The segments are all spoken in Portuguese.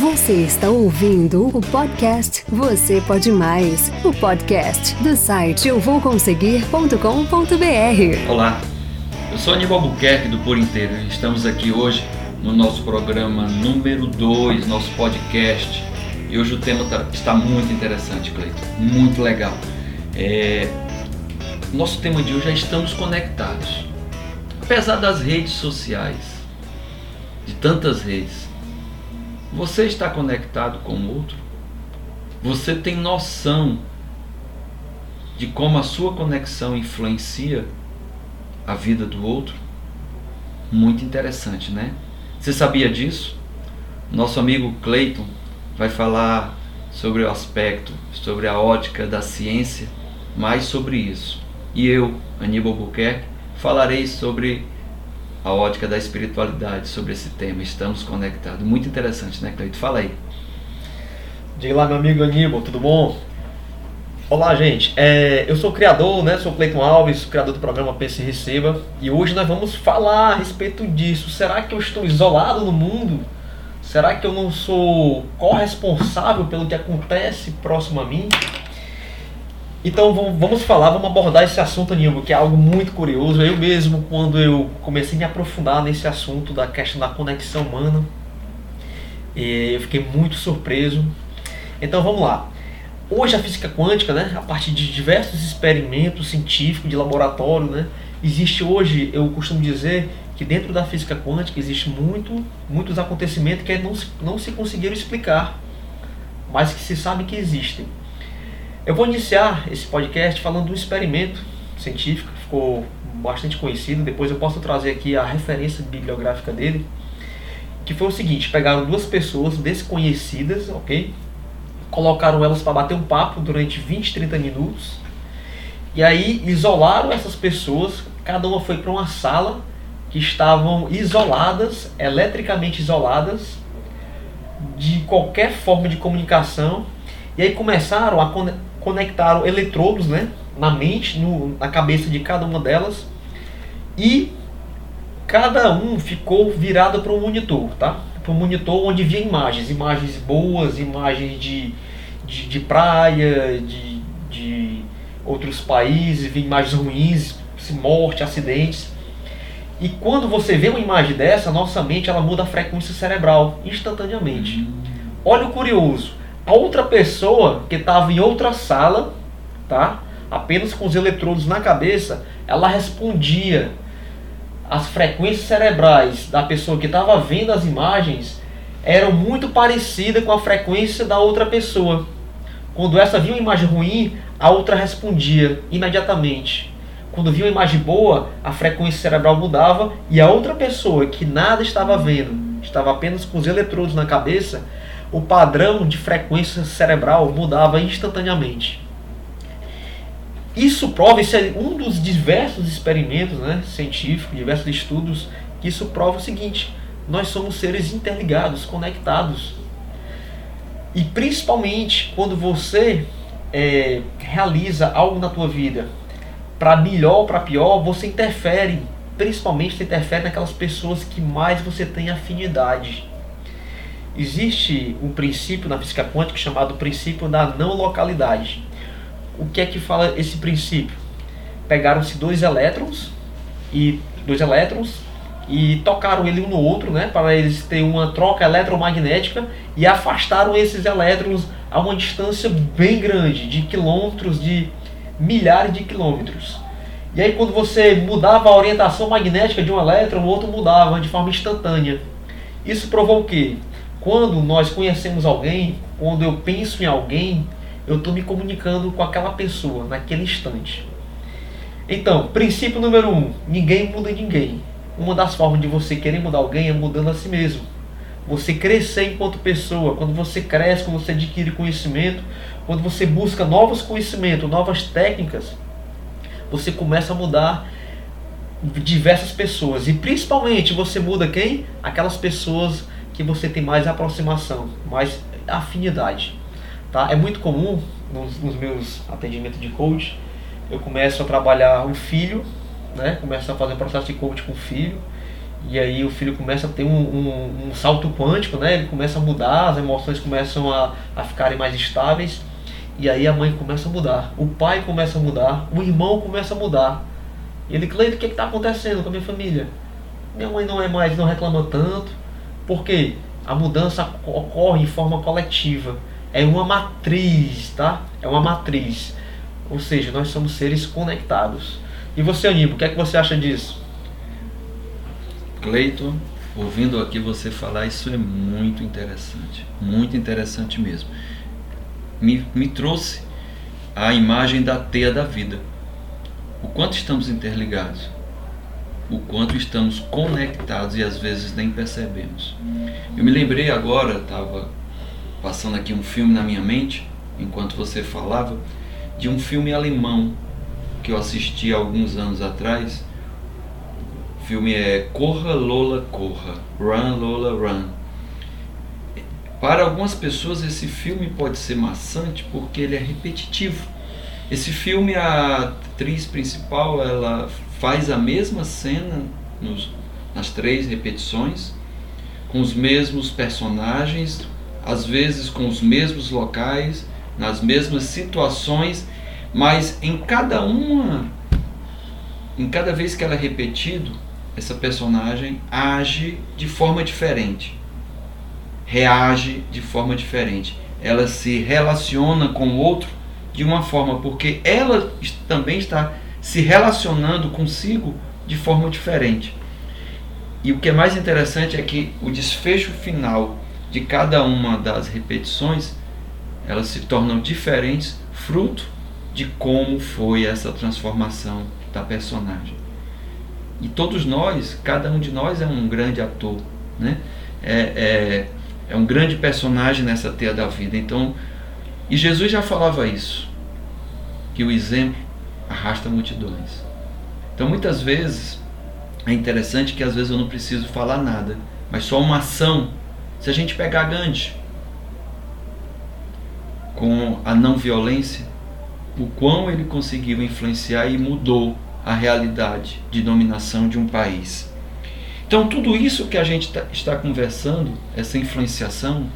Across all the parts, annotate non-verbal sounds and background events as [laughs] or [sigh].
Você está ouvindo o podcast Você Pode Mais, o podcast do site euvouconseguir.com.br. Olá, eu sou Aníbal Buquerque do Por Inteiro. Estamos aqui hoje no nosso programa número 2, nosso podcast. E hoje o tema tá, está muito interessante, Cleiton, muito legal. É, nosso tema de hoje é Estamos Conectados. Apesar das redes sociais, de tantas redes, você está conectado com o outro? Você tem noção de como a sua conexão influencia a vida do outro? Muito interessante, né? Você sabia disso? Nosso amigo Clayton vai falar sobre o aspecto, sobre a ótica da ciência, mais sobre isso. E eu, Aníbal Buquerque, falarei sobre a ótica da espiritualidade sobre esse tema. Estamos conectados. Muito interessante, né, Cleito? Fala aí. Diga lá, meu amigo Aníbal, tudo bom? Olá, gente. É, eu sou o criador, né? Sou Cleiton Alves, criador do programa Pense e Receba. E hoje nós vamos falar a respeito disso. Será que eu estou isolado no mundo? Será que eu não sou corresponsável pelo que acontece próximo a mim? Então vamos falar, vamos abordar esse assunto, Nilma, que é algo muito curioso. Eu mesmo, quando eu comecei a me aprofundar nesse assunto da questão da conexão humana, eu fiquei muito surpreso. Então vamos lá. Hoje a física quântica, né, a partir de diversos experimentos científicos de laboratório, né, existe hoje, eu costumo dizer que dentro da física quântica existe muito, muitos acontecimentos que não, não se conseguiram explicar, mas que se sabe que existem. Eu vou iniciar esse podcast falando de um experimento científico que ficou bastante conhecido. Depois eu posso trazer aqui a referência bibliográfica dele. Que foi o seguinte: pegaram duas pessoas desconhecidas, ok? Colocaram elas para bater um papo durante 20, 30 minutos. E aí isolaram essas pessoas. Cada uma foi para uma sala que estavam isoladas, eletricamente isoladas, de qualquer forma de comunicação. E aí começaram a conectaram eletrodos né, na mente, no, na cabeça de cada uma delas e cada um ficou virado para um monitor, tá? Para um monitor onde via imagens, imagens boas, imagens de, de, de praia, de, de outros países, via imagens ruins, morte, acidentes. E quando você vê uma imagem dessa, nossa mente ela muda a frequência cerebral instantaneamente. Olha o curioso. A outra pessoa que estava em outra sala, tá? Apenas com os eletrodos na cabeça, ela respondia as frequências cerebrais da pessoa que estava vendo as imagens eram muito parecidas com a frequência da outra pessoa. Quando essa via uma imagem ruim, a outra respondia imediatamente. Quando via uma imagem boa, a frequência cerebral mudava e a outra pessoa que nada estava vendo, estava apenas com os eletrodos na cabeça, o padrão de frequência cerebral mudava instantaneamente. Isso prova, isso é um dos diversos experimentos né, científicos, diversos estudos, que isso prova o seguinte: nós somos seres interligados, conectados. E principalmente quando você é, realiza algo na tua vida, para melhor ou para pior, você interfere, principalmente você interfere naquelas pessoas que mais você tem afinidade. Existe um princípio na física quântica chamado princípio da não localidade. O que é que fala esse princípio? Pegaram-se dois elétrons e dois elétrons e tocaram ele um no outro, né, para eles terem uma troca eletromagnética e afastaram esses elétrons a uma distância bem grande, de quilômetros, de milhares de quilômetros. E aí quando você mudava a orientação magnética de um elétron, o outro mudava de forma instantânea. Isso provou o quê? Quando nós conhecemos alguém, quando eu penso em alguém, eu estou me comunicando com aquela pessoa naquele instante. Então, princípio número um: ninguém muda ninguém. Uma das formas de você querer mudar alguém é mudando a si mesmo. Você crescer enquanto pessoa, quando você cresce, quando você adquire conhecimento, quando você busca novos conhecimentos, novas técnicas, você começa a mudar diversas pessoas. E principalmente você muda quem? Aquelas pessoas que você tem mais aproximação, mais afinidade. Tá? É muito comum nos, nos meus atendimentos de coach, eu começo a trabalhar o filho, né? começo a fazer um processo de coach com o filho, E aí o filho começa a ter um, um, um, salto quântico, né? Ele começa a mudar, as emoções começam a, a ficarem mais estáveis. E aí a mãe começa a mudar, o pai começa a mudar, o irmão começa a mudar. E ele, Cleito, o que é está acontecendo com a minha família? Minha mãe não é mais, não reclama tanto. Por quê? A mudança ocorre em forma coletiva. É uma matriz, tá? É uma matriz. Ou seja, nós somos seres conectados. E você, Aníbal, o que é que você acha disso? Cleiton, ouvindo aqui você falar, isso é muito interessante. Muito interessante mesmo. Me, me trouxe a imagem da teia da vida. O quanto estamos interligados. O quanto estamos conectados e às vezes nem percebemos. Eu me lembrei agora, estava passando aqui um filme na minha mente, enquanto você falava, de um filme alemão que eu assisti alguns anos atrás filme é Corra Lola Corra, Run Lola Run. Para algumas pessoas esse filme pode ser maçante porque ele é repetitivo. Esse filme a atriz principal ela faz a mesma cena nos, nas três repetições com os mesmos personagens, às vezes com os mesmos locais, nas mesmas situações, mas em cada uma, em cada vez que ela é repetido, essa personagem age de forma diferente, reage de forma diferente. Ela se relaciona com o outro de uma forma, porque ela também está se relacionando consigo de forma diferente. E o que é mais interessante é que o desfecho final de cada uma das repetições, elas se tornam diferentes fruto de como foi essa transformação da personagem. E todos nós, cada um de nós é um grande ator, né? É, é, é um grande personagem nessa teia da vida. Então, e Jesus já falava isso, que o exemplo arrasta multidões. Então, muitas vezes é interessante que às vezes eu não preciso falar nada, mas só uma ação. Se a gente pegar Gandhi com a não violência, o quão ele conseguiu influenciar e mudou a realidade de dominação de um país. Então, tudo isso que a gente tá, está conversando, essa influenciação,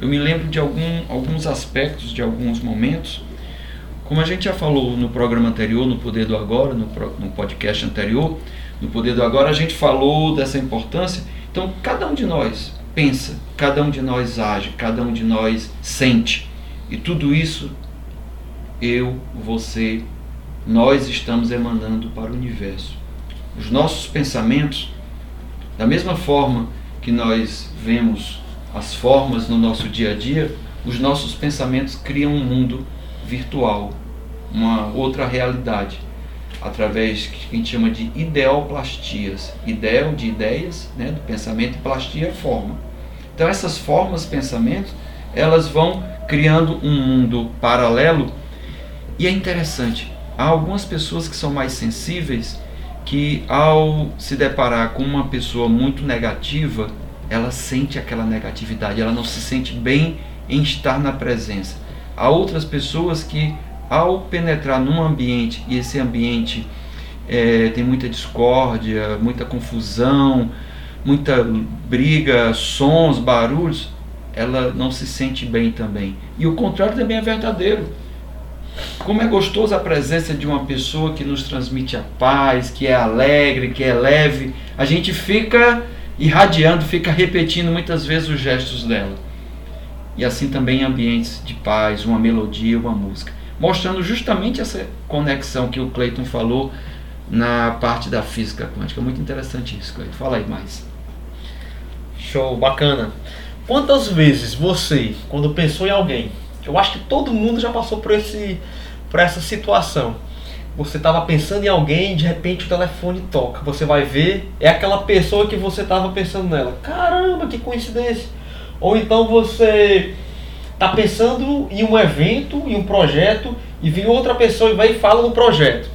eu me lembro de algum, alguns aspectos, de alguns momentos. Como a gente já falou no programa anterior, no Poder do Agora, no, no podcast anterior, no Poder do Agora, a gente falou dessa importância. Então, cada um de nós pensa, cada um de nós age, cada um de nós sente. E tudo isso, eu, você, nós estamos emanando para o universo. Os nossos pensamentos, da mesma forma que nós vemos as formas no nosso dia a dia, os nossos pensamentos criam um mundo virtual, uma outra realidade, através que a gente chama de ideoplastias. Ideal de ideias, né, do pensamento, e plastia é forma. Então essas formas, pensamentos, elas vão criando um mundo paralelo e é interessante, Há algumas pessoas que são mais sensíveis que ao se deparar com uma pessoa muito negativa, ela sente aquela negatividade, ela não se sente bem em estar na presença. Há outras pessoas que ao penetrar num ambiente e esse ambiente é, tem muita discórdia, muita confusão, muita briga, sons, barulhos, ela não se sente bem também. E o contrário também é verdadeiro. Como é gostoso a presença de uma pessoa que nos transmite a paz, que é alegre, que é leve. A gente fica irradiando, fica repetindo muitas vezes os gestos dela. E assim também ambientes de paz, uma melodia, uma música. Mostrando justamente essa conexão que o Clayton falou na parte da física quântica. Muito interessante isso, Clayton. Fala aí mais. Show, bacana. Quantas vezes você, quando pensou em alguém, eu acho que todo mundo já passou por, esse, por essa situação. Você estava pensando em alguém, de repente o telefone toca. Você vai ver, é aquela pessoa que você estava pensando nela. Caramba, que coincidência! Ou então você está pensando em um evento, em um projeto, e vem outra pessoa e vai e fala no projeto.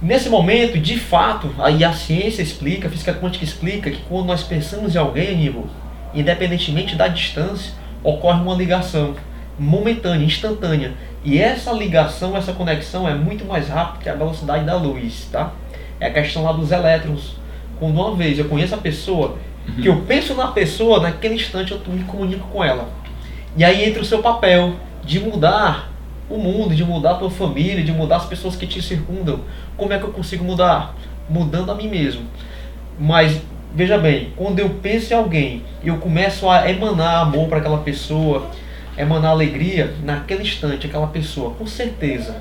Nesse momento, de fato, aí a ciência explica, a física quântica explica que quando nós pensamos em alguém, Aníbal, independentemente da distância, ocorre uma ligação momentânea, instantânea. E essa ligação, essa conexão é muito mais rápida que a velocidade da luz, tá? É a questão lá dos elétrons. quando uma vez eu conheço a pessoa, Uhum. que eu penso na pessoa, naquele instante eu me comunico com ela. E aí entra o seu papel de mudar o mundo, de mudar a tua família, de mudar as pessoas que te circundam. Como é que eu consigo mudar? Mudando a mim mesmo. Mas veja bem, quando eu penso em alguém e eu começo a emanar amor para aquela pessoa, emanar alegria, naquele instante aquela pessoa, com certeza,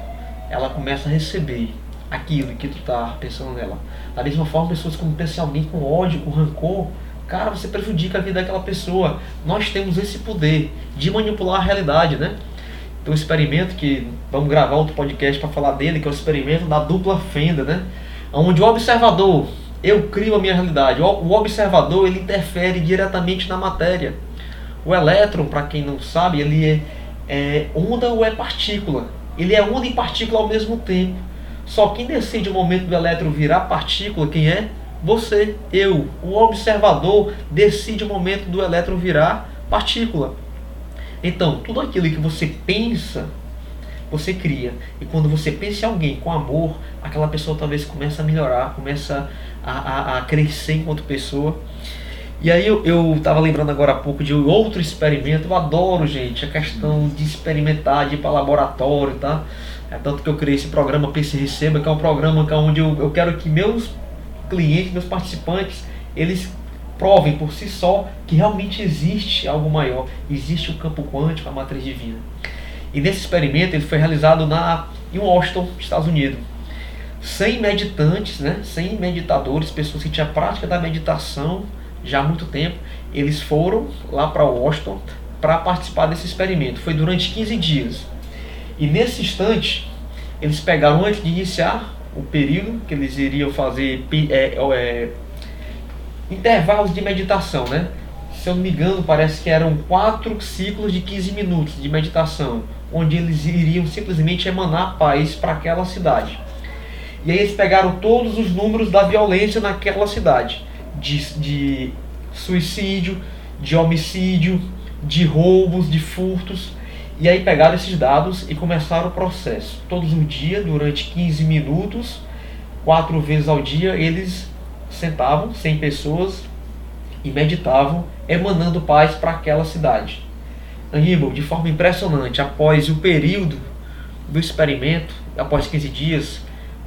ela começa a receber aquilo que tu tá pensando nela. Da mesma forma, pessoas quando pensam em alguém com ódio, com rancor, cara, você prejudica a vida daquela pessoa. Nós temos esse poder de manipular a realidade, né? Tem um experimento que vamos gravar outro podcast para falar dele, que é o experimento da dupla fenda, né? Onde o observador, eu crio a minha realidade. O observador, ele interfere diretamente na matéria. O elétron, para quem não sabe, ele é, é onda ou é partícula. Ele é onda e partícula ao mesmo tempo. Só quem decide o momento do elétron virar partícula, quem é? Você, eu. O observador decide o momento do elétron virar partícula. Então, tudo aquilo que você pensa, você cria. E quando você pensa em alguém com amor, aquela pessoa talvez começa a melhorar, começa a, a, a crescer enquanto pessoa. E aí eu, eu tava lembrando agora há pouco de outro experimento, eu adoro, gente, a questão de experimentar, de ir para laboratório, tá? É tanto que eu criei esse programa Pense e Receba, que é um programa que é onde eu, eu quero que meus clientes, meus participantes, eles provem por si só que realmente existe algo maior, existe o campo quântico, a matriz divina. E nesse experimento ele foi realizado na, em Washington, Estados Unidos. 100 meditantes, né, 100 meditadores, pessoas que tinham prática da meditação já há muito tempo, eles foram lá para Washington para participar desse experimento. Foi durante 15 dias. E nesse instante, eles pegaram antes de iniciar o período que eles iriam fazer é, é, intervalos de meditação, né? Se eu não me engano, parece que eram quatro ciclos de 15 minutos de meditação, onde eles iriam simplesmente emanar paz para aquela cidade. E aí eles pegaram todos os números da violência naquela cidade, de, de suicídio, de homicídio, de roubos, de furtos. E aí pegaram esses dados e começaram o processo. Todos os dias, durante 15 minutos, quatro vezes ao dia, eles sentavam, 100 pessoas, e meditavam, emanando paz para aquela cidade. Aníbal, de forma impressionante, após o período do experimento, após 15 dias,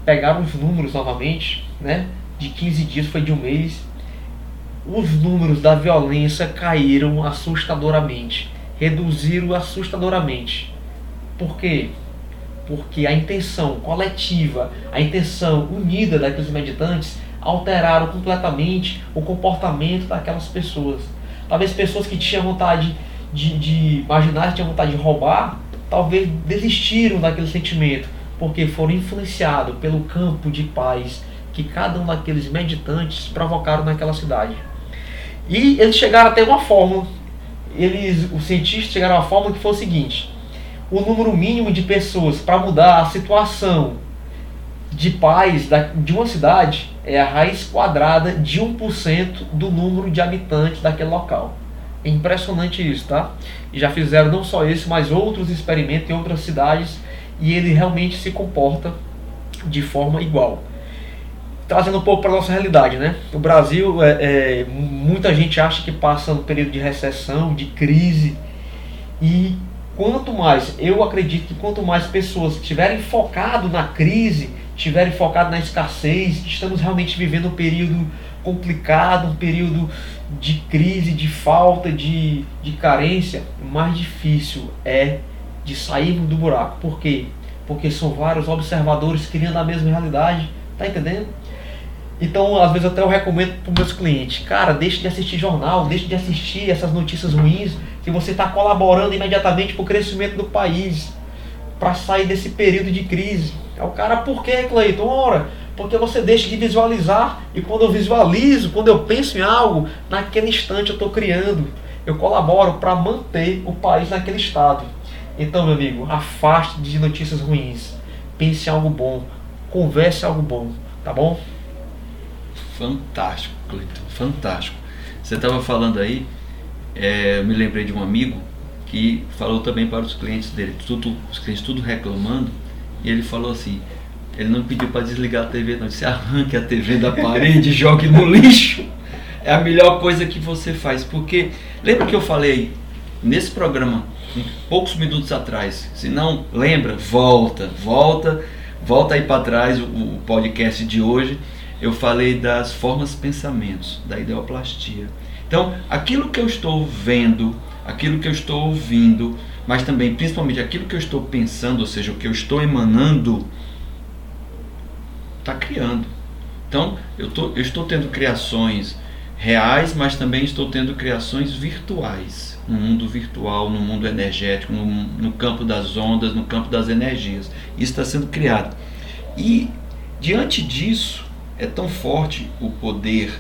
pegaram os números novamente, né? De 15 dias foi de um mês. Os números da violência caíram assustadoramente, reduziram assustadoramente. Por quê? Porque a intenção coletiva, a intenção unida daqueles meditantes alteraram completamente o comportamento daquelas pessoas. Talvez pessoas que tinham vontade de, de imaginar que tinham vontade de roubar, talvez desistiram daquele sentimento, porque foram influenciados pelo campo de paz que cada um daqueles meditantes provocaram naquela cidade. E eles chegaram até uma fórmula. Eles, os cientistas chegaram a uma fórmula que foi o seguinte: o número mínimo de pessoas para mudar a situação de paz da, de uma cidade é a raiz quadrada de 1% do número de habitantes daquele local. É impressionante isso, tá? E já fizeram não só esse, mas outros experimentos em outras cidades e ele realmente se comporta de forma igual. Trazendo um pouco para a nossa realidade, né? O Brasil, é, é, muita gente acha que passa um período de recessão, de crise, e quanto mais, eu acredito que quanto mais pessoas estiverem focado na crise, estiverem focado na escassez, estamos realmente vivendo um período complicado, um período de crise, de falta, de, de carência, mais difícil é de sairmos do buraco. Por quê? Porque são vários observadores criando a mesma realidade. Tá entendendo? Então, às vezes até eu recomendo para os meus clientes, cara, deixe de assistir jornal, deixe de assistir essas notícias ruins, que você está colaborando imediatamente para o crescimento do país, para sair desse período de crise. É o cara, por que, Cleiton? Ora, porque você deixa de visualizar, e quando eu visualizo, quando eu penso em algo, naquele instante eu estou criando, eu colaboro para manter o país naquele estado. Então, meu amigo, afaste de notícias ruins, pense em algo bom, converse algo bom, tá bom? Fantástico, Cleiton, fantástico. Você estava falando aí, é, eu me lembrei de um amigo que falou também para os clientes dele, tudo, os clientes tudo reclamando, e ele falou assim, Ele não pediu para desligar a TV, não. Disse arranque a TV da parede, [laughs] jogue no lixo. É a melhor coisa que você faz. Porque lembra que eu falei nesse programa, poucos minutos atrás? Se não lembra, volta, volta, volta aí para trás o, o podcast de hoje. Eu falei das formas pensamentos, da ideoplastia. Então, aquilo que eu estou vendo, aquilo que eu estou ouvindo, mas também, principalmente, aquilo que eu estou pensando, ou seja, o que eu estou emanando, está criando. Então, eu, tô, eu estou tendo criações reais, mas também estou tendo criações virtuais, no mundo virtual, no mundo energético, no, no campo das ondas, no campo das energias. Isso está sendo criado. E, diante disso, é tão forte o poder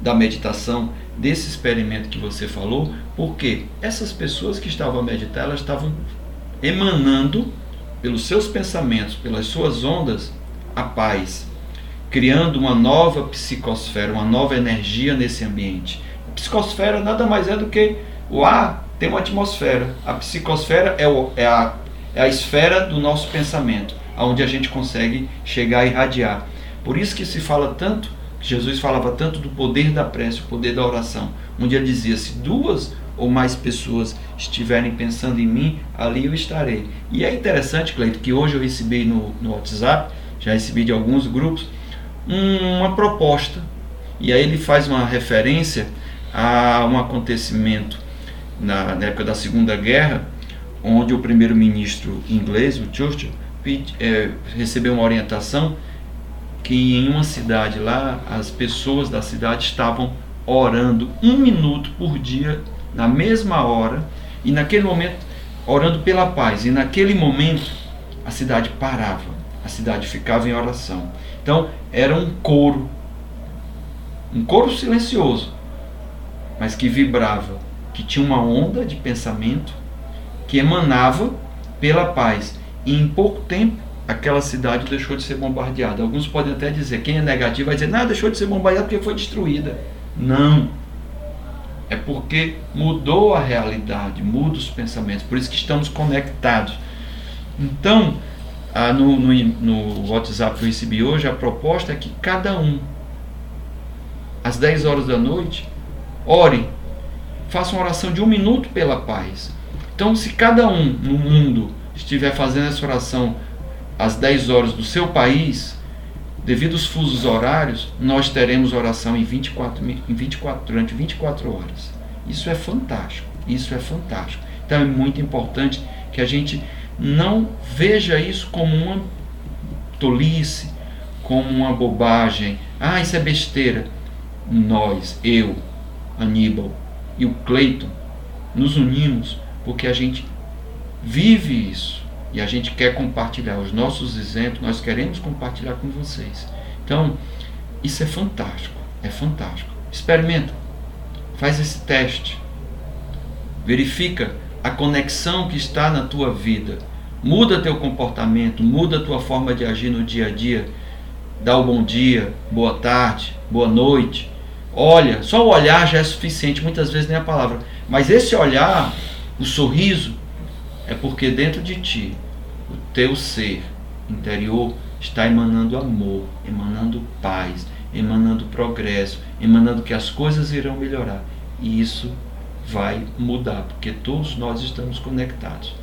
da meditação, desse experimento que você falou, porque essas pessoas que estavam a meditar, elas estavam emanando pelos seus pensamentos, pelas suas ondas, a paz, criando uma nova psicosfera, uma nova energia nesse ambiente. A psicosfera nada mais é do que o ar tem uma atmosfera. A psicosfera é, o, é, a, é a esfera do nosso pensamento, onde a gente consegue chegar a irradiar. Por isso que se fala tanto Jesus falava tanto do poder da prece, o poder da oração, onde ele dizia: se duas ou mais pessoas estiverem pensando em mim, ali eu estarei. E é interessante, Cleito, que hoje eu recebi no, no WhatsApp, já recebi de alguns grupos, um, uma proposta. E aí ele faz uma referência a um acontecimento na, na época da Segunda Guerra, onde o primeiro-ministro inglês, o Churchill, é, recebeu uma orientação que em uma cidade lá, as pessoas da cidade estavam orando um minuto por dia, na mesma hora, e naquele momento, orando pela paz. E naquele momento, a cidade parava, a cidade ficava em oração. Então, era um coro, um coro silencioso, mas que vibrava, que tinha uma onda de pensamento que emanava pela paz. E em pouco tempo, aquela cidade deixou de ser bombardeada. Alguns podem até dizer, quem é negativo vai dizer, não, deixou de ser bombardeada porque foi destruída. Não. É porque mudou a realidade, muda os pensamentos. Por isso que estamos conectados. Então, no, no, no WhatsApp que eu recebi hoje, a proposta é que cada um, às 10 horas da noite, ore, faça uma oração de um minuto pela paz. Então, se cada um no mundo estiver fazendo essa oração às 10 horas do seu país, devido aos fusos horários, nós teremos oração em 24, em 24, durante 24 horas. Isso é fantástico. Isso é fantástico. Então é muito importante que a gente não veja isso como uma tolice, como uma bobagem. Ah, isso é besteira. Nós, eu, Aníbal e o Cleiton, nos unimos porque a gente vive isso. E a gente quer compartilhar os nossos exemplos, nós queremos compartilhar com vocês. Então, isso é fantástico, é fantástico. Experimenta, faz esse teste, verifica a conexão que está na tua vida, muda teu comportamento, muda tua forma de agir no dia a dia, dá o bom dia, boa tarde, boa noite. Olha, só o olhar já é suficiente, muitas vezes nem a palavra, mas esse olhar, o sorriso, é porque dentro de ti, o teu ser interior está emanando amor, emanando paz, emanando progresso, emanando que as coisas irão melhorar. E isso vai mudar, porque todos nós estamos conectados.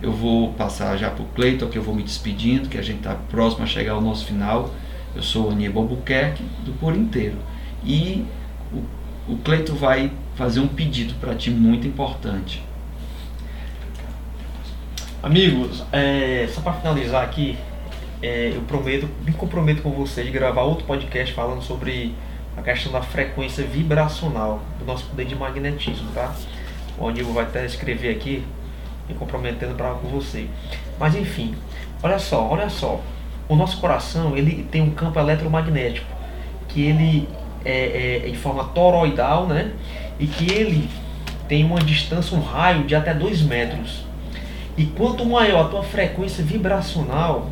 Eu vou passar já para o Cleiton, que eu vou me despedindo, que a gente está próximo a chegar ao nosso final. Eu sou o Aníbal Buquerque, do Por Inteiro. E o, o vai fazer um pedido para ti muito importante. Amigos, é, só para finalizar aqui, é, eu prometo, me comprometo com vocês de gravar outro podcast falando sobre a questão da frequência vibracional do nosso poder de magnetismo, tá? O Aníbal vai até escrever aqui, me comprometendo para com você. Mas enfim, olha só, olha só. O nosso coração ele tem um campo eletromagnético que ele é, é em forma toroidal, né? E que ele tem uma distância, um raio de até 2 metros. E quanto maior a tua frequência vibracional,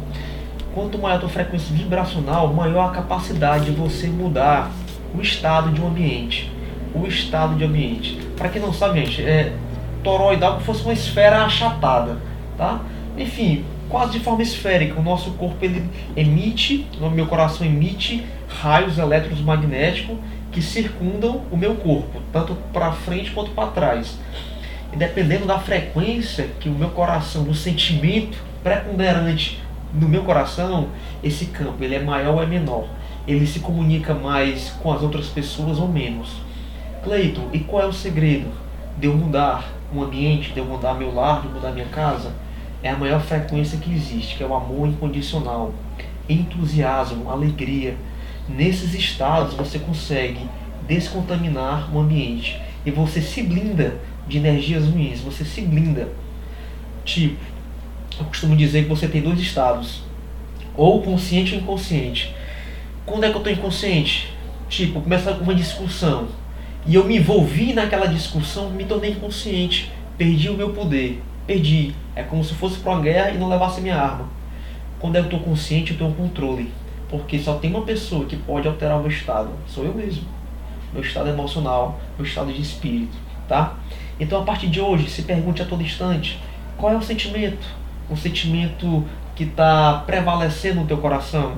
quanto maior a tua frequência vibracional, maior a capacidade de você mudar o estado de um ambiente. O estado de ambiente. Para quem não sabe, gente, é toroidal como fosse uma esfera achatada, tá? Enfim, quase de forma esférica. O nosso corpo ele emite, o meu coração emite raios eletromagnéticos que circundam o meu corpo, tanto para frente quanto para trás. E dependendo da frequência que o meu coração, do sentimento preponderante no meu coração, esse campo ele é maior ou é menor. Ele se comunica mais com as outras pessoas ou menos. Cleiton, e qual é o segredo de eu mudar um ambiente, de eu mudar meu lar, de eu mudar minha casa? É a maior frequência que existe, que é o amor incondicional, entusiasmo, alegria. Nesses estados você consegue descontaminar o ambiente e você se blinda de energias ruins, você se blinda. Tipo, eu costumo dizer que você tem dois estados, ou consciente ou inconsciente. Quando é que eu estou inconsciente? Tipo, começa uma discussão e eu me envolvi naquela discussão, me tornei inconsciente, perdi o meu poder, perdi. É como se fosse para uma guerra e não levasse minha arma. Quando eu estou consciente, eu tenho controle, porque só tem uma pessoa que pode alterar o meu estado, sou eu mesmo. Meu estado emocional, meu estado de espírito, tá? Então a partir de hoje, se pergunte a todo instante, qual é o sentimento? O sentimento que está prevalecendo no teu coração?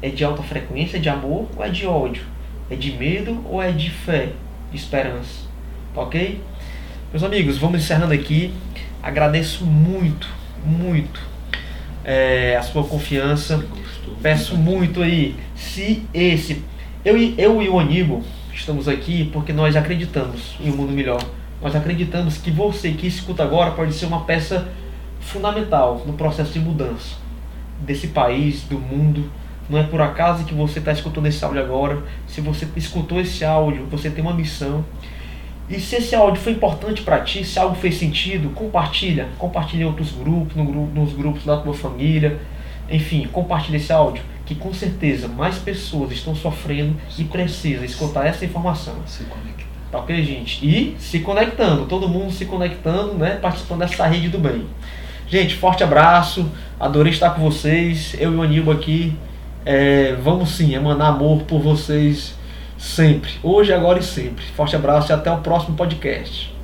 É de alta frequência, de amor ou é de ódio? É de medo ou é de fé? de esperança. Tá ok? Meus amigos, vamos encerrando aqui. Agradeço muito, muito é, a sua confiança. Peço muito aí, se esse. Eu, eu e o Aníbal estamos aqui porque nós acreditamos em um mundo melhor. Nós acreditamos que você que escuta agora pode ser uma peça fundamental no processo de mudança desse país, do mundo não é por acaso que você está escutando esse áudio agora. Se você escutou esse áudio, você tem uma missão. E se esse áudio foi importante para ti, se algo fez sentido, compartilha. Compartilha em outros grupos, no grupo, nos grupos da tua família. Enfim, compartilha esse áudio, que com certeza mais pessoas estão sofrendo e precisam escutar essa informação. Se conectar. Tá ok, gente? E se conectando, todo mundo se conectando, né? Participando dessa rede do bem. Gente, forte abraço. Adorei estar com vocês. Eu e o Aníbal aqui é, vamos sim emanar amor por vocês sempre. Hoje, agora e sempre. Forte abraço e até o próximo podcast.